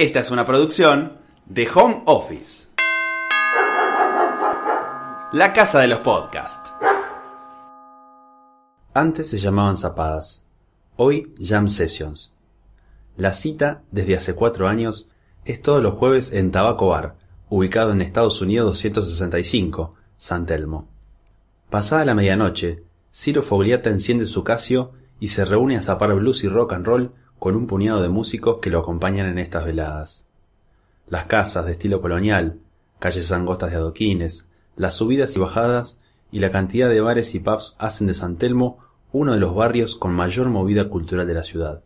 Esta es una producción de Home Office. La casa de los podcasts. Antes se llamaban zapadas, hoy Jam Sessions. La cita, desde hace cuatro años, es todos los jueves en Tabaco Bar, ubicado en Estados Unidos 265, San Telmo. Pasada la medianoche, Ciro Fogliata enciende su Casio y se reúne a zapar blues y rock and roll con un puñado de músicos que lo acompañan en estas veladas. Las casas de estilo colonial, calles angostas de adoquines, las subidas y bajadas y la cantidad de bares y pubs hacen de San Telmo uno de los barrios con mayor movida cultural de la ciudad.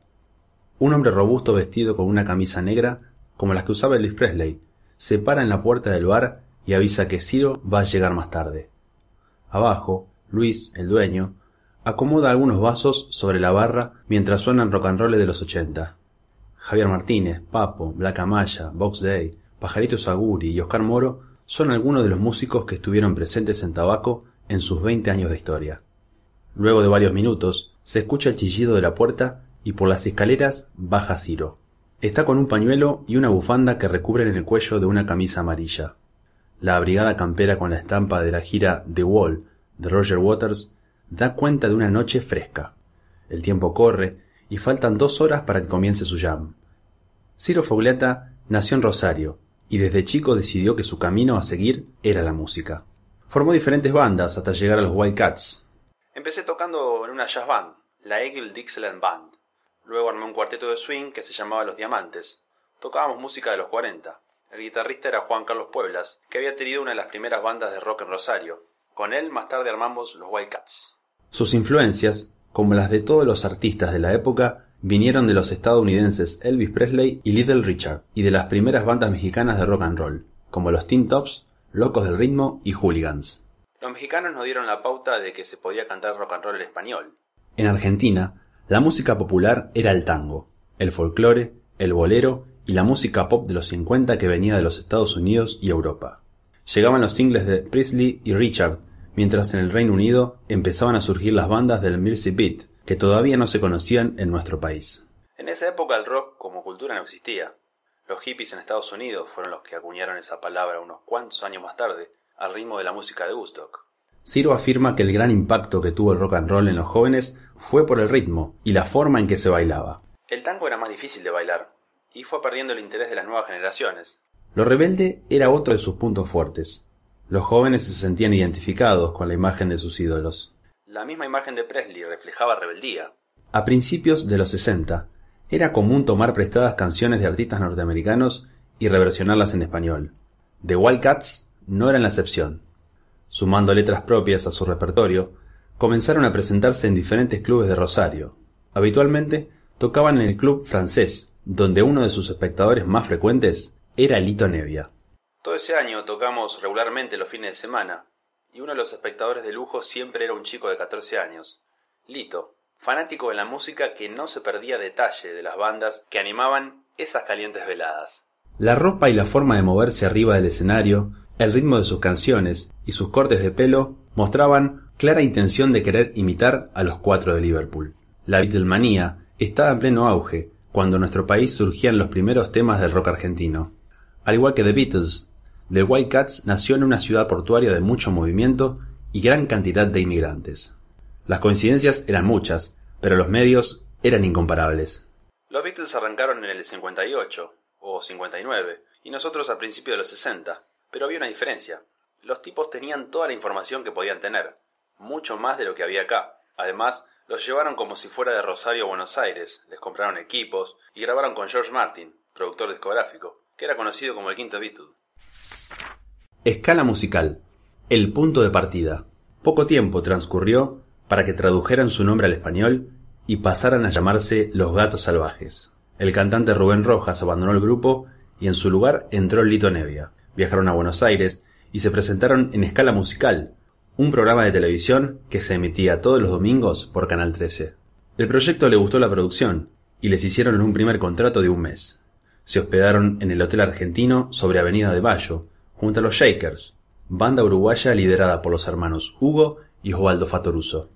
Un hombre robusto vestido con una camisa negra, como las que usaba Elvis Presley, se para en la puerta del bar y avisa que Ciro va a llegar más tarde. Abajo, Luis, el dueño, acomoda algunos vasos sobre la barra mientras suenan rock and roll de los ochenta. Javier Martínez, Papo, Black Amaya, Box Day, Pajarito Saguri y Oscar Moro son algunos de los músicos que estuvieron presentes en Tabaco en sus veinte años de historia. Luego de varios minutos, se escucha el chillido de la puerta y por las escaleras baja Ciro. Está con un pañuelo y una bufanda que recubren el cuello de una camisa amarilla. La abrigada campera con la estampa de la gira The Wall de Roger Waters da cuenta de una noche fresca. El tiempo corre y faltan dos horas para que comience su jam. Ciro Fogliata nació en Rosario y desde chico decidió que su camino a seguir era la música. Formó diferentes bandas hasta llegar a los Wildcats. Empecé tocando en una jazz band, la Eagle Dixieland Band. Luego armé un cuarteto de swing que se llamaba Los Diamantes. Tocábamos música de los 40. El guitarrista era Juan Carlos Pueblas, que había tenido una de las primeras bandas de rock en Rosario. Con él más tarde armamos los Wildcats. Sus influencias, como las de todos los artistas de la época, vinieron de los estadounidenses Elvis Presley y Little Richard, y de las primeras bandas mexicanas de rock and roll, como los Teen Tops, Locos del Ritmo y Hooligans. Los mexicanos nos dieron la pauta de que se podía cantar rock and roll en español. En Argentina, la música popular era el tango, el folclore, el bolero y la música pop de los 50 que venía de los Estados Unidos y Europa. Llegaban los singles de Presley y Richard, mientras en el Reino Unido empezaban a surgir las bandas del Mercy Beat, que todavía no se conocían en nuestro país. En esa época el rock como cultura no existía. Los hippies en Estados Unidos fueron los que acuñaron esa palabra unos cuantos años más tarde, al ritmo de la música de Woodstock. Ciro afirma que el gran impacto que tuvo el rock and roll en los jóvenes fue por el ritmo y la forma en que se bailaba. El tango era más difícil de bailar, y fue perdiendo el interés de las nuevas generaciones. Lo rebelde era otro de sus puntos fuertes. Los jóvenes se sentían identificados con la imagen de sus ídolos. La misma imagen de Presley reflejaba rebeldía. A principios de los 60, era común tomar prestadas canciones de artistas norteamericanos y reversionarlas en español. The Wildcats no eran la excepción. Sumando letras propias a su repertorio, comenzaron a presentarse en diferentes clubes de Rosario. Habitualmente tocaban en el club francés, donde uno de sus espectadores más frecuentes era Lito Nevia. Todo ese año tocamos regularmente los fines de semana, y uno de los espectadores de lujo siempre era un chico de 14 años, Lito, fanático de la música que no se perdía detalle de las bandas que animaban esas calientes veladas. La ropa y la forma de moverse arriba del escenario, el ritmo de sus canciones y sus cortes de pelo mostraban clara intención de querer imitar a los cuatro de Liverpool. La Beatlemanía estaba en pleno auge cuando en nuestro país surgían los primeros temas del rock argentino. Al igual que The Beatles, The Wildcats nació en una ciudad portuaria de mucho movimiento y gran cantidad de inmigrantes. Las coincidencias eran muchas, pero los medios eran incomparables. Los Beatles arrancaron en el 58 o 59 y nosotros al principio de los 60, pero había una diferencia. Los tipos tenían toda la información que podían tener, mucho más de lo que había acá. Además, los llevaron como si fuera de Rosario a Buenos Aires, les compraron equipos y grabaron con George Martin, productor discográfico, que era conocido como el quinto Beatle. Escala musical. El punto de partida. Poco tiempo transcurrió para que tradujeran su nombre al español y pasaran a llamarse Los Gatos Salvajes. El cantante Rubén Rojas abandonó el grupo y en su lugar entró Lito Nevia. Viajaron a Buenos Aires y se presentaron en Escala Musical, un programa de televisión que se emitía todos los domingos por Canal 13. El proyecto le gustó la producción y les hicieron un primer contrato de un mes. Se hospedaron en el Hotel Argentino sobre Avenida de Mayo, junto a los Shakers, banda uruguaya liderada por los hermanos Hugo y Osvaldo Fatoruso.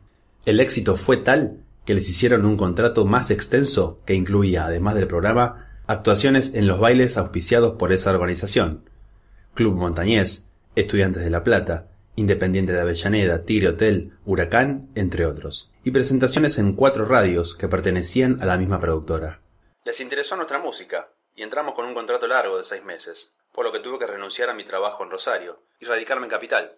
El éxito fue tal que les hicieron un contrato más extenso que incluía, además del programa, actuaciones en los bailes auspiciados por esa organización. Club Montañés, Estudiantes de La Plata, Independiente de Avellaneda, Tigre Hotel, Huracán, entre otros, y presentaciones en cuatro radios que pertenecían a la misma productora. Les interesó nuestra música, y entramos con un contrato largo de seis meses, por lo que tuve que renunciar a mi trabajo en Rosario y radicarme en Capital.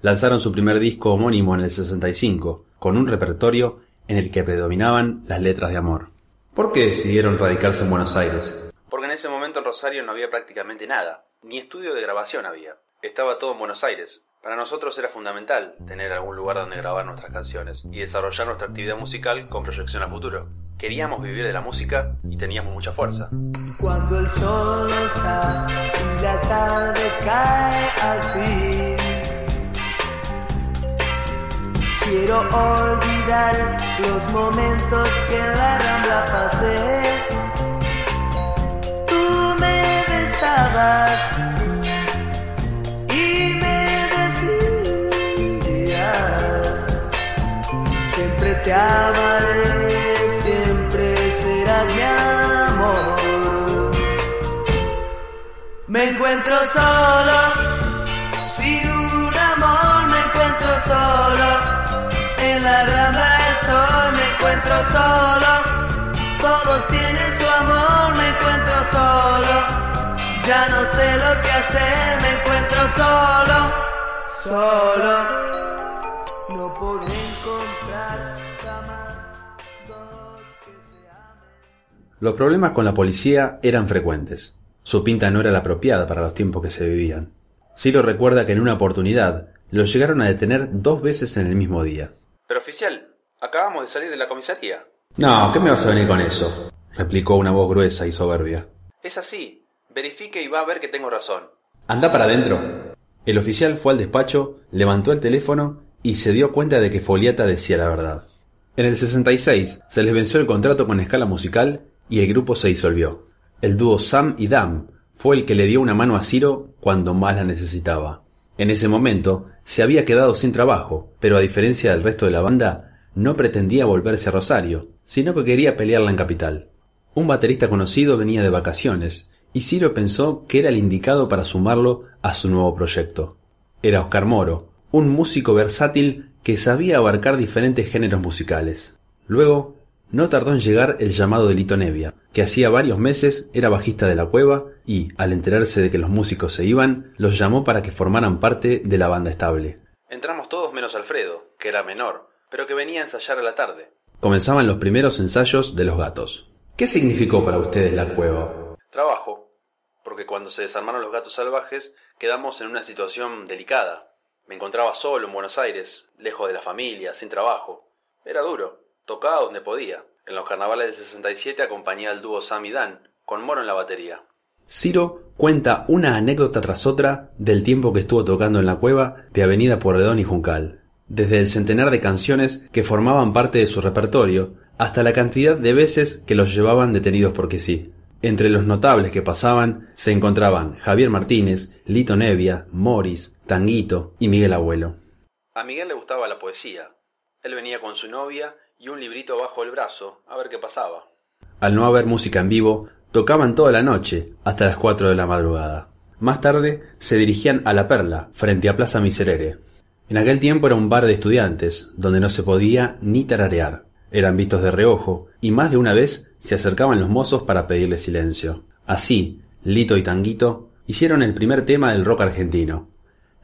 Lanzaron su primer disco homónimo en el 65, con un repertorio en el que predominaban las letras de amor. ¿Por qué decidieron radicarse en Buenos Aires? Porque en ese momento en Rosario no había prácticamente nada, ni estudio de grabación había. Estaba todo en Buenos Aires. Para nosotros era fundamental tener algún lugar donde grabar nuestras canciones y desarrollar nuestra actividad musical con proyección a futuro. Queríamos vivir de la música y teníamos mucha fuerza. Cuando el sol está y la tarde cae al fin, quiero olvidar los momentos que en la rambla pasé. Tú me besabas te amaré, Me encuentro solo, sin un amor me encuentro solo. En la rama estoy, me encuentro solo. Todos tienen su amor, me encuentro solo. Ya no sé lo que hacer, me encuentro solo, solo. No podré encontrar jamás. Los problemas con la policía eran frecuentes. Su pinta no era la apropiada para los tiempos que se vivían. Ciro recuerda que en una oportunidad lo llegaron a detener dos veces en el mismo día. Pero oficial, acabamos de salir de la comisaría. No, ¿qué me vas a venir con eso? replicó una voz gruesa y soberbia. Es así. Verifique y va a ver que tengo razón. Anda para adentro. El oficial fue al despacho, levantó el teléfono y se dio cuenta de que Foliata decía la verdad. En el 66 se les venció el contrato con escala musical y el grupo se disolvió. El dúo Sam y Dam fue el que le dio una mano a Ciro cuando más la necesitaba. En ese momento se había quedado sin trabajo, pero a diferencia del resto de la banda, no pretendía volverse a Rosario, sino que quería pelearla en Capital. Un baterista conocido venía de vacaciones, y Ciro pensó que era el indicado para sumarlo a su nuevo proyecto. Era Oscar Moro, un músico versátil que sabía abarcar diferentes géneros musicales. Luego no tardó en llegar el llamado de Lito Nevia, que hacía varios meses era bajista de la cueva y, al enterarse de que los músicos se iban, los llamó para que formaran parte de la banda estable. Entramos todos menos Alfredo, que era menor, pero que venía a ensayar a la tarde. Comenzaban los primeros ensayos de los gatos. ¿Qué significó para ustedes la cueva? Trabajo, porque cuando se desarmaron los gatos salvajes quedamos en una situación delicada. Me encontraba solo en Buenos Aires, lejos de la familia, sin trabajo. Era duro. Tocaba donde podía. En los carnavales del 67 acompañé al dúo Sam y Dan, con Moro en la batería. Ciro cuenta una anécdota tras otra del tiempo que estuvo tocando en la cueva de Avenida Porredón y Juncal, desde el centenar de canciones que formaban parte de su repertorio hasta la cantidad de veces que los llevaban detenidos porque sí. Entre los notables que pasaban se encontraban Javier Martínez, Lito Nevia, Morris, Tanguito y Miguel Abuelo. A Miguel le gustaba la poesía. Él venía con su novia y un librito bajo el brazo, a ver qué pasaba. Al no haber música en vivo, tocaban toda la noche, hasta las cuatro de la madrugada. Más tarde se dirigían a La Perla, frente a Plaza Miserere. En aquel tiempo era un bar de estudiantes, donde no se podía ni tararear. Eran vistos de reojo, y más de una vez se acercaban los mozos para pedirle silencio. Así, Lito y Tanguito hicieron el primer tema del rock argentino,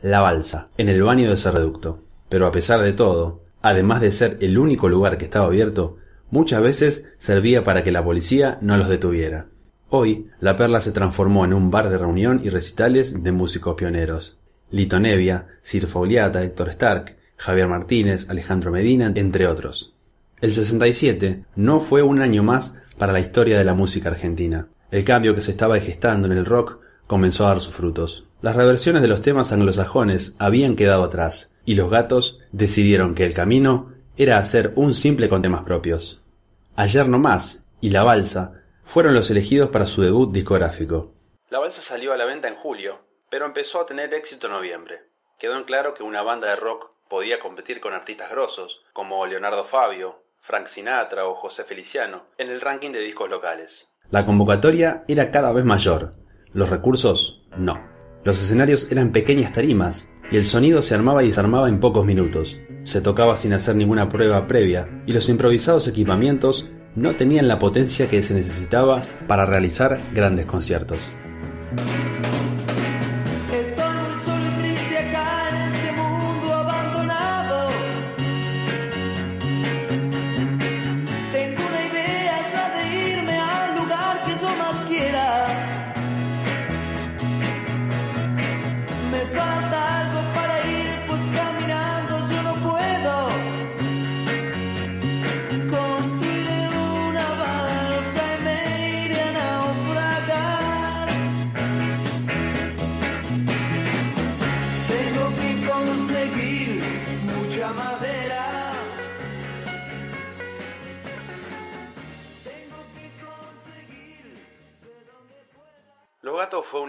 La Balsa, en el baño de ese reducto. Pero a pesar de todo, Además de ser el único lugar que estaba abierto, muchas veces servía para que la policía no los detuviera. Hoy, La Perla se transformó en un bar de reunión y recitales de músicos pioneros. Lito Nevia, Sir Fogliata, Héctor Stark, Javier Martínez, Alejandro Medina, entre otros. El 67 no fue un año más para la historia de la música argentina. El cambio que se estaba gestando en el rock comenzó a dar sus frutos. Las reversiones de los temas anglosajones habían quedado atrás, y los gatos decidieron que el camino era hacer un simple con temas propios. Ayer no más y La Balsa fueron los elegidos para su debut discográfico. La Balsa salió a la venta en julio, pero empezó a tener éxito en noviembre. Quedó en claro que una banda de rock podía competir con artistas grosos, como Leonardo Fabio, Frank Sinatra o José Feliciano, en el ranking de discos locales. La convocatoria era cada vez mayor, los recursos no. Los escenarios eran pequeñas tarimas y el sonido se armaba y desarmaba en pocos minutos. Se tocaba sin hacer ninguna prueba previa y los improvisados equipamientos no tenían la potencia que se necesitaba para realizar grandes conciertos.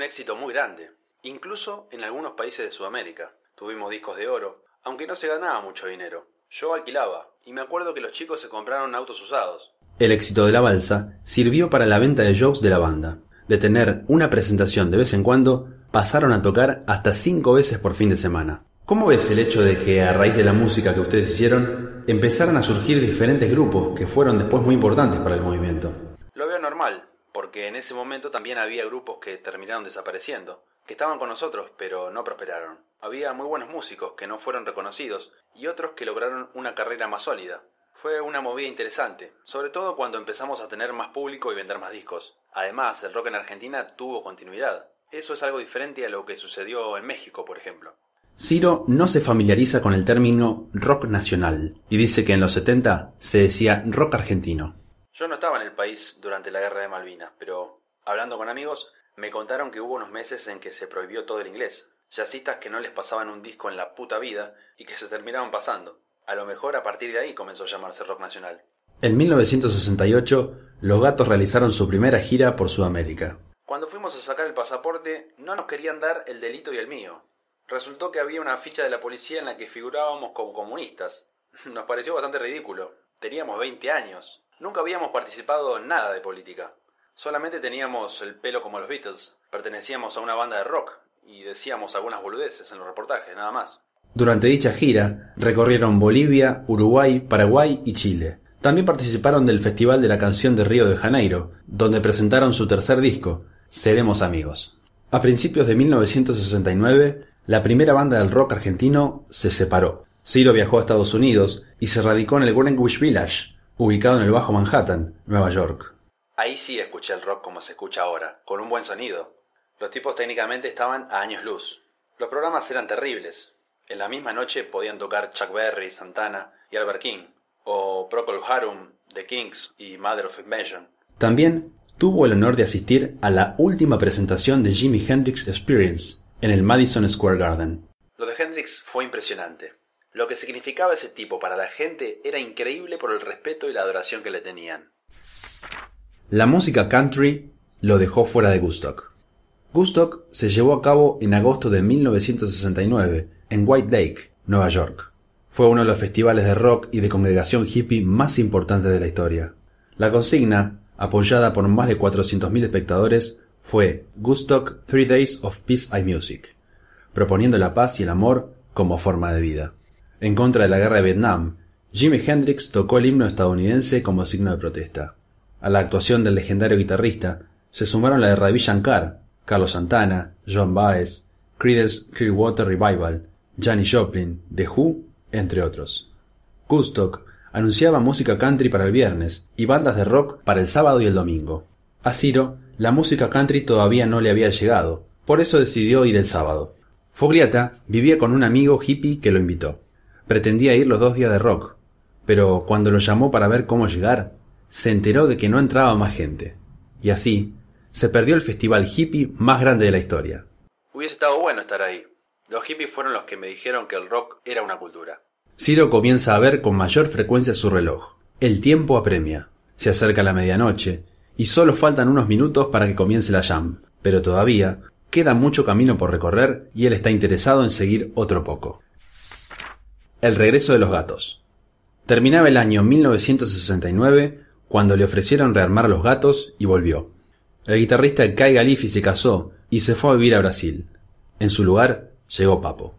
Éxito muy grande, incluso en algunos países de Sudamérica. Tuvimos discos de oro, aunque no se ganaba mucho dinero. Yo alquilaba, y me acuerdo que los chicos se compraron autos usados. El éxito de la balsa sirvió para la venta de shows de la banda. De tener una presentación de vez en cuando, pasaron a tocar hasta cinco veces por fin de semana. ¿Cómo ves el hecho de que a raíz de la música que ustedes hicieron, empezaran a surgir diferentes grupos que fueron después muy importantes para el movimiento? Porque en ese momento también había grupos que terminaron desapareciendo, que estaban con nosotros pero no prosperaron. Había muy buenos músicos que no fueron reconocidos y otros que lograron una carrera más sólida. Fue una movida interesante, sobre todo cuando empezamos a tener más público y vender más discos. Además, el rock en Argentina tuvo continuidad. Eso es algo diferente a lo que sucedió en México, por ejemplo. Ciro no se familiariza con el término rock nacional y dice que en los 70 se decía rock argentino. Yo no estaba en el país durante la guerra de Malvinas, pero hablando con amigos me contaron que hubo unos meses en que se prohibió todo el inglés. Jazzistas que no les pasaban un disco en la puta vida y que se terminaban pasando. A lo mejor a partir de ahí comenzó a llamarse rock nacional. En 1968, los gatos realizaron su primera gira por Sudamérica. Cuando fuimos a sacar el pasaporte, no nos querían dar el delito y el mío. Resultó que había una ficha de la policía en la que figurábamos como comunistas. Nos pareció bastante ridículo. Teníamos 20 años. Nunca habíamos participado en nada de política. Solamente teníamos el pelo como los Beatles. Pertenecíamos a una banda de rock y decíamos algunas boludeces en los reportajes, nada más. Durante dicha gira, recorrieron Bolivia, Uruguay, Paraguay y Chile. También participaron del Festival de la Canción de Río de Janeiro, donde presentaron su tercer disco, Seremos Amigos. A principios de 1969, la primera banda del rock argentino se separó. Ciro viajó a Estados Unidos y se radicó en el Greenwich Village, ubicado en el Bajo Manhattan, Nueva York. Ahí sí escuché el rock como se escucha ahora, con un buen sonido. Los tipos técnicamente estaban a años luz. Los programas eran terribles. En la misma noche podían tocar Chuck Berry, Santana y Albert King, o Procol Harum, The Kings y Mother of Invention. También tuvo el honor de asistir a la última presentación de Jimi Hendrix Experience en el Madison Square Garden. Lo de Hendrix fue impresionante. Lo que significaba ese tipo para la gente era increíble por el respeto y la adoración que le tenían. La música country lo dejó fuera de Woodstock. Woodstock se llevó a cabo en agosto de 1969 en White Lake, Nueva York. Fue uno de los festivales de rock y de congregación hippie más importantes de la historia. La consigna, apoyada por más de 400.000 espectadores, fue Woodstock Three Days of Peace and Music, proponiendo la paz y el amor como forma de vida. En contra de la guerra de Vietnam, Jimi Hendrix tocó el himno estadounidense como signo de protesta. A la actuación del legendario guitarrista se sumaron la de Ravi Shankar, Carlos Santana, John Baez, Creedence Clearwater Revival, Janis Joplin, The Who, entre otros. Woodstock anunciaba música country para el viernes y bandas de rock para el sábado y el domingo. A Ciro, la música country todavía no le había llegado, por eso decidió ir el sábado. Fogliata vivía con un amigo hippie que lo invitó. Pretendía ir los dos días de rock, pero cuando lo llamó para ver cómo llegar, se enteró de que no entraba más gente. Y así, se perdió el festival hippie más grande de la historia. Hubiese estado bueno estar ahí. Los hippies fueron los que me dijeron que el rock era una cultura. Ciro comienza a ver con mayor frecuencia su reloj. El tiempo apremia. Se acerca la medianoche y solo faltan unos minutos para que comience la jam. Pero todavía queda mucho camino por recorrer y él está interesado en seguir otro poco. El regreso de los gatos. Terminaba el año 1969 cuando le ofrecieron rearmar a los gatos y volvió. El guitarrista Kai Galifi se casó y se fue a vivir a Brasil. En su lugar llegó Papo.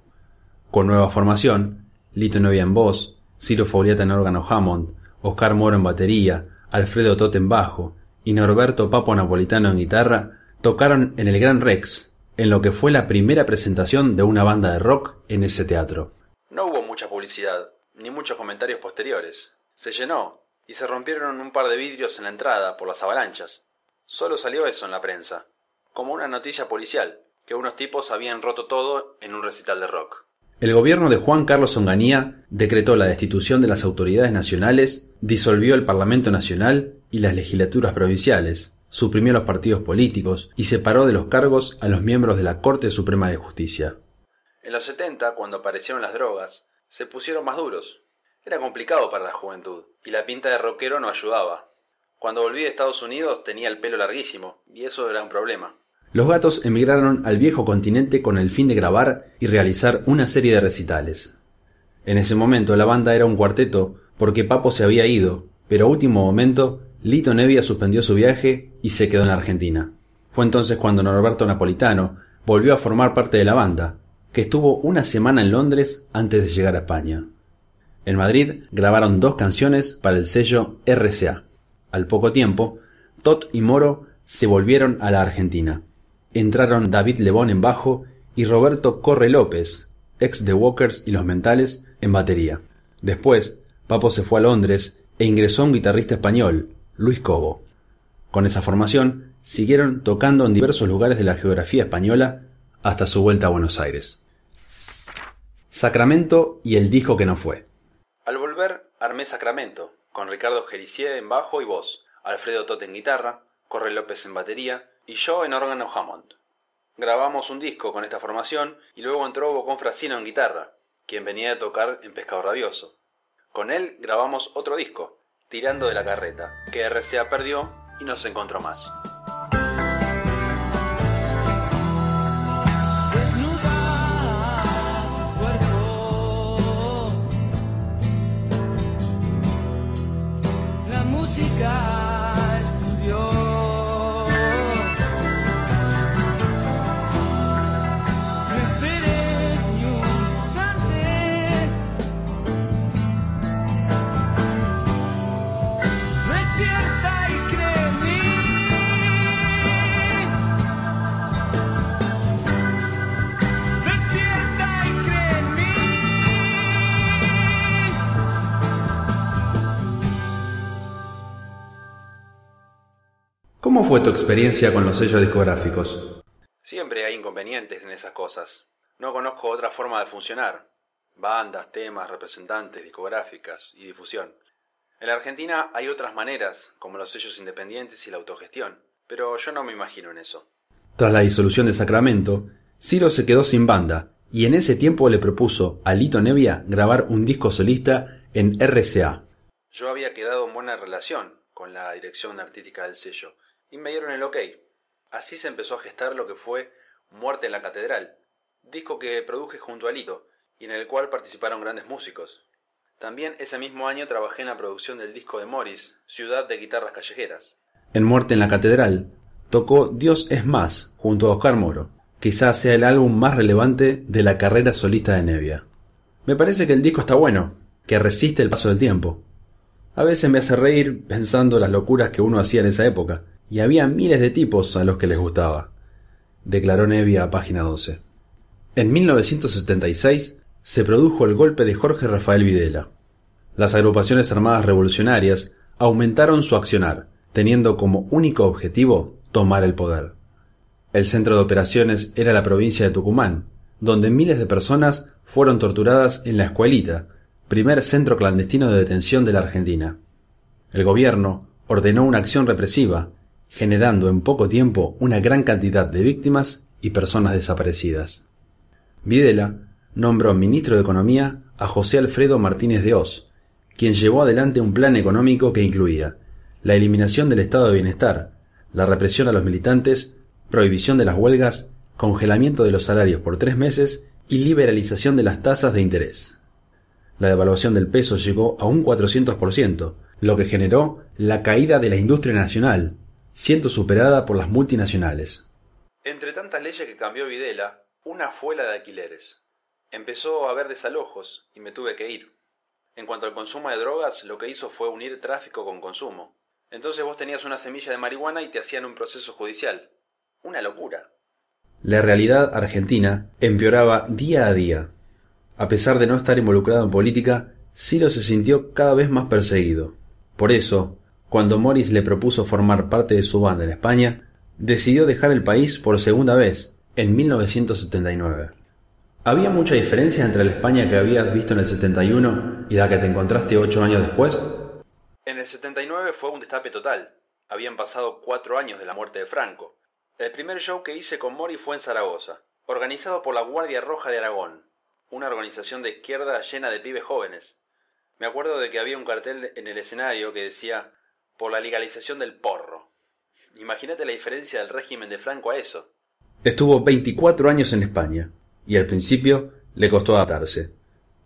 Con nueva formación, Lito Novia en voz, Ciro Fauliata en órgano Hammond, Oscar Moro en batería, Alfredo Tot en bajo y Norberto Papo Napolitano en guitarra, tocaron en el Gran Rex, en lo que fue la primera presentación de una banda de rock en ese teatro. No hubo mucha publicidad, ni muchos comentarios posteriores. Se llenó, y se rompieron un par de vidrios en la entrada por las avalanchas. Solo salió eso en la prensa, como una noticia policial, que unos tipos habían roto todo en un recital de rock. El gobierno de Juan Carlos Onganía decretó la destitución de las autoridades nacionales, disolvió el Parlamento Nacional y las legislaturas provinciales, suprimió los partidos políticos y separó de los cargos a los miembros de la Corte Suprema de Justicia. En los 70, cuando aparecieron las drogas, se pusieron más duros. Era complicado para la juventud, y la pinta de rockero no ayudaba. Cuando volví de Estados Unidos tenía el pelo larguísimo, y eso era un problema. Los gatos emigraron al viejo continente con el fin de grabar y realizar una serie de recitales. En ese momento la banda era un cuarteto porque Papo se había ido, pero a último momento Lito Nevia suspendió su viaje y se quedó en la Argentina. Fue entonces cuando Norberto Napolitano volvió a formar parte de la banda, que estuvo una semana en Londres antes de llegar a España. En Madrid grabaron dos canciones para el sello RCA. Al poco tiempo, Tot y Moro se volvieron a la Argentina. Entraron David Lebón en bajo y Roberto Corre López, ex de Walkers y Los Mentales, en batería. Después, Papo se fue a Londres e ingresó un guitarrista español, Luis Cobo. Con esa formación, siguieron tocando en diversos lugares de la geografía española hasta su vuelta a Buenos Aires. Sacramento y el disco que no fue. Al volver, armé Sacramento, con Ricardo Gericier en bajo y voz, Alfredo Tote en guitarra, Corre López en batería y yo en órgano Hammond. Grabamos un disco con esta formación y luego entró Bocón Frasino en guitarra, quien venía a tocar en Pescado Rabioso. Con él grabamos otro disco, Tirando de la Carreta, que RCA perdió y no se encontró más. ¿Cómo fue tu experiencia con los sellos discográficos? Siempre hay inconvenientes en esas cosas. No conozco otra forma de funcionar. Bandas, temas, representantes, discográficas y difusión. En la Argentina hay otras maneras, como los sellos independientes y la autogestión, pero yo no me imagino en eso. Tras la disolución de Sacramento, Ciro se quedó sin banda y en ese tiempo le propuso a Lito Nevia grabar un disco solista en RCA. Yo había quedado en buena relación con la dirección artística del sello y me dieron el ok. Así se empezó a gestar lo que fue Muerte en la Catedral, disco que produje junto a Lito y en el cual participaron grandes músicos. También ese mismo año trabajé en la producción del disco de Morris, Ciudad de Guitarras Callejeras. En Muerte en la Catedral tocó Dios es más junto a Oscar Moro. Quizás sea el álbum más relevante de la carrera solista de Nevia. Me parece que el disco está bueno, que resiste el paso del tiempo. A veces me hace reír pensando las locuras que uno hacía en esa época, y había miles de tipos a los que les gustaba, declaró Nevia a página 12. En 1976 se produjo el golpe de Jorge Rafael Videla. Las agrupaciones armadas revolucionarias aumentaron su accionar, teniendo como único objetivo tomar el poder. El centro de operaciones era la provincia de Tucumán, donde miles de personas fueron torturadas en la escuelita, primer centro clandestino de detención de la Argentina. El gobierno ordenó una acción represiva generando en poco tiempo una gran cantidad de víctimas y personas desaparecidas. Videla nombró ministro de Economía a José Alfredo Martínez de Oz, quien llevó adelante un plan económico que incluía la eliminación del estado de bienestar, la represión a los militantes, prohibición de las huelgas, congelamiento de los salarios por tres meses y liberalización de las tasas de interés. La devaluación del peso llegó a un 400%, lo que generó la caída de la industria nacional, siendo superada por las multinacionales. Entre tantas leyes que cambió Videla, una fue la de alquileres. Empezó a haber desalojos y me tuve que ir. En cuanto al consumo de drogas, lo que hizo fue unir tráfico con consumo. Entonces vos tenías una semilla de marihuana y te hacían un proceso judicial. Una locura. La realidad argentina empeoraba día a día. A pesar de no estar involucrado en política, Ciro se sintió cada vez más perseguido. Por eso, cuando Morris le propuso formar parte de su banda en España, decidió dejar el país por segunda vez, en 1979. ¿Había mucha diferencia entre la España que habías visto en el 71 y la que te encontraste ocho años después? En el 79 fue un destape total. Habían pasado cuatro años de la muerte de Franco. El primer show que hice con Mori fue en Zaragoza, organizado por la Guardia Roja de Aragón, una organización de izquierda llena de pibes jóvenes. Me acuerdo de que había un cartel en el escenario que decía por la legalización del porro. Imagínate la diferencia del régimen de Franco a eso. Estuvo 24 años en España y al principio le costó adaptarse.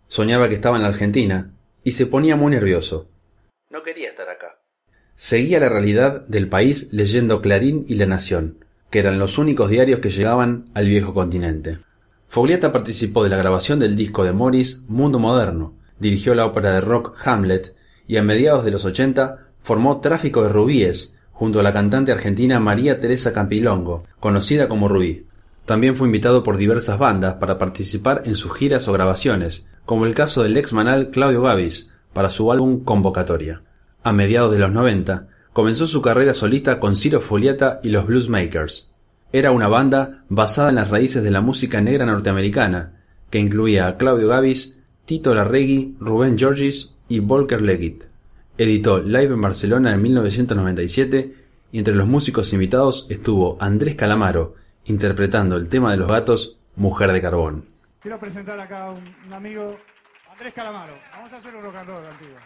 Soñaba que estaba en la Argentina y se ponía muy nervioso. No quería estar acá. Seguía la realidad del país leyendo Clarín y La Nación, que eran los únicos diarios que llegaban al viejo continente. Fogliata participó de la grabación del disco de Morris Mundo Moderno, dirigió la ópera de rock Hamlet y a mediados de los ochenta formó Tráfico de Rubíes junto a la cantante argentina María Teresa Campilongo, conocida como Rubí. También fue invitado por diversas bandas para participar en sus giras o grabaciones, como el caso del ex manal Claudio Gavis, para su álbum Convocatoria. A mediados de los 90, comenzó su carrera solista con Ciro Foliata y los Bluesmakers. Era una banda basada en las raíces de la música negra norteamericana, que incluía a Claudio Gavis, Tito Larregui, Rubén Georgis y Volker Leggett. Editó Live en Barcelona en 1997 y entre los músicos invitados estuvo Andrés Calamaro, interpretando el tema de los gatos Mujer de Carbón. Quiero presentar acá a un, amigo, Andrés Calamaro. Vamos a hacer un rock and roll antiguo.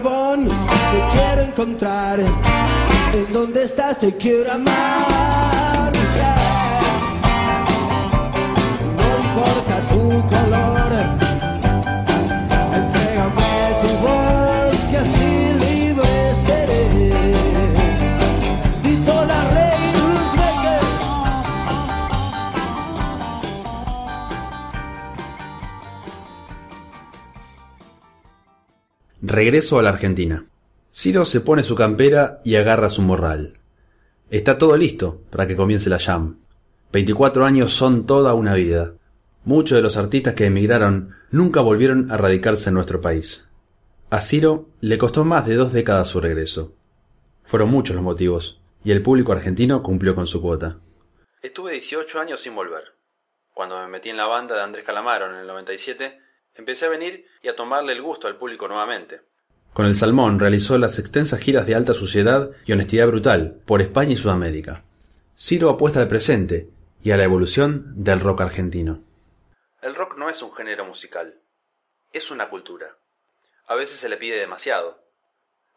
Te quiero encontrar. En donde estás te quiero amar. No importa tu color, Regreso a la Argentina. Ciro se pone su campera y agarra su morral. Está todo listo para que comience la jam. 24 años son toda una vida. Muchos de los artistas que emigraron nunca volvieron a radicarse en nuestro país. A Ciro le costó más de dos décadas su regreso. Fueron muchos los motivos, y el público argentino cumplió con su cuota. Estuve 18 años sin volver. Cuando me metí en la banda de Andrés Calamaro en el 97, empecé a venir y a tomarle el gusto al público nuevamente. Con el Salmón realizó las extensas giras de alta suciedad y honestidad brutal por España y Sudamérica. Ciro apuesta al presente y a la evolución del rock argentino. El rock no es un género musical, es una cultura. A veces se le pide demasiado.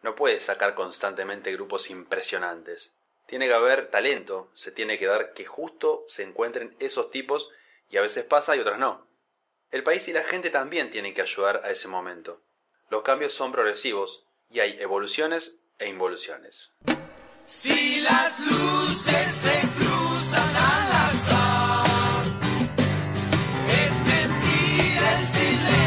No puede sacar constantemente grupos impresionantes. Tiene que haber talento, se tiene que dar que justo se encuentren esos tipos y a veces pasa y otras no. El país y la gente también tienen que ayudar a ese momento. Los cambios son progresivos y hay evoluciones e involuciones. Si las luces se cruzan al azar, es el silencio.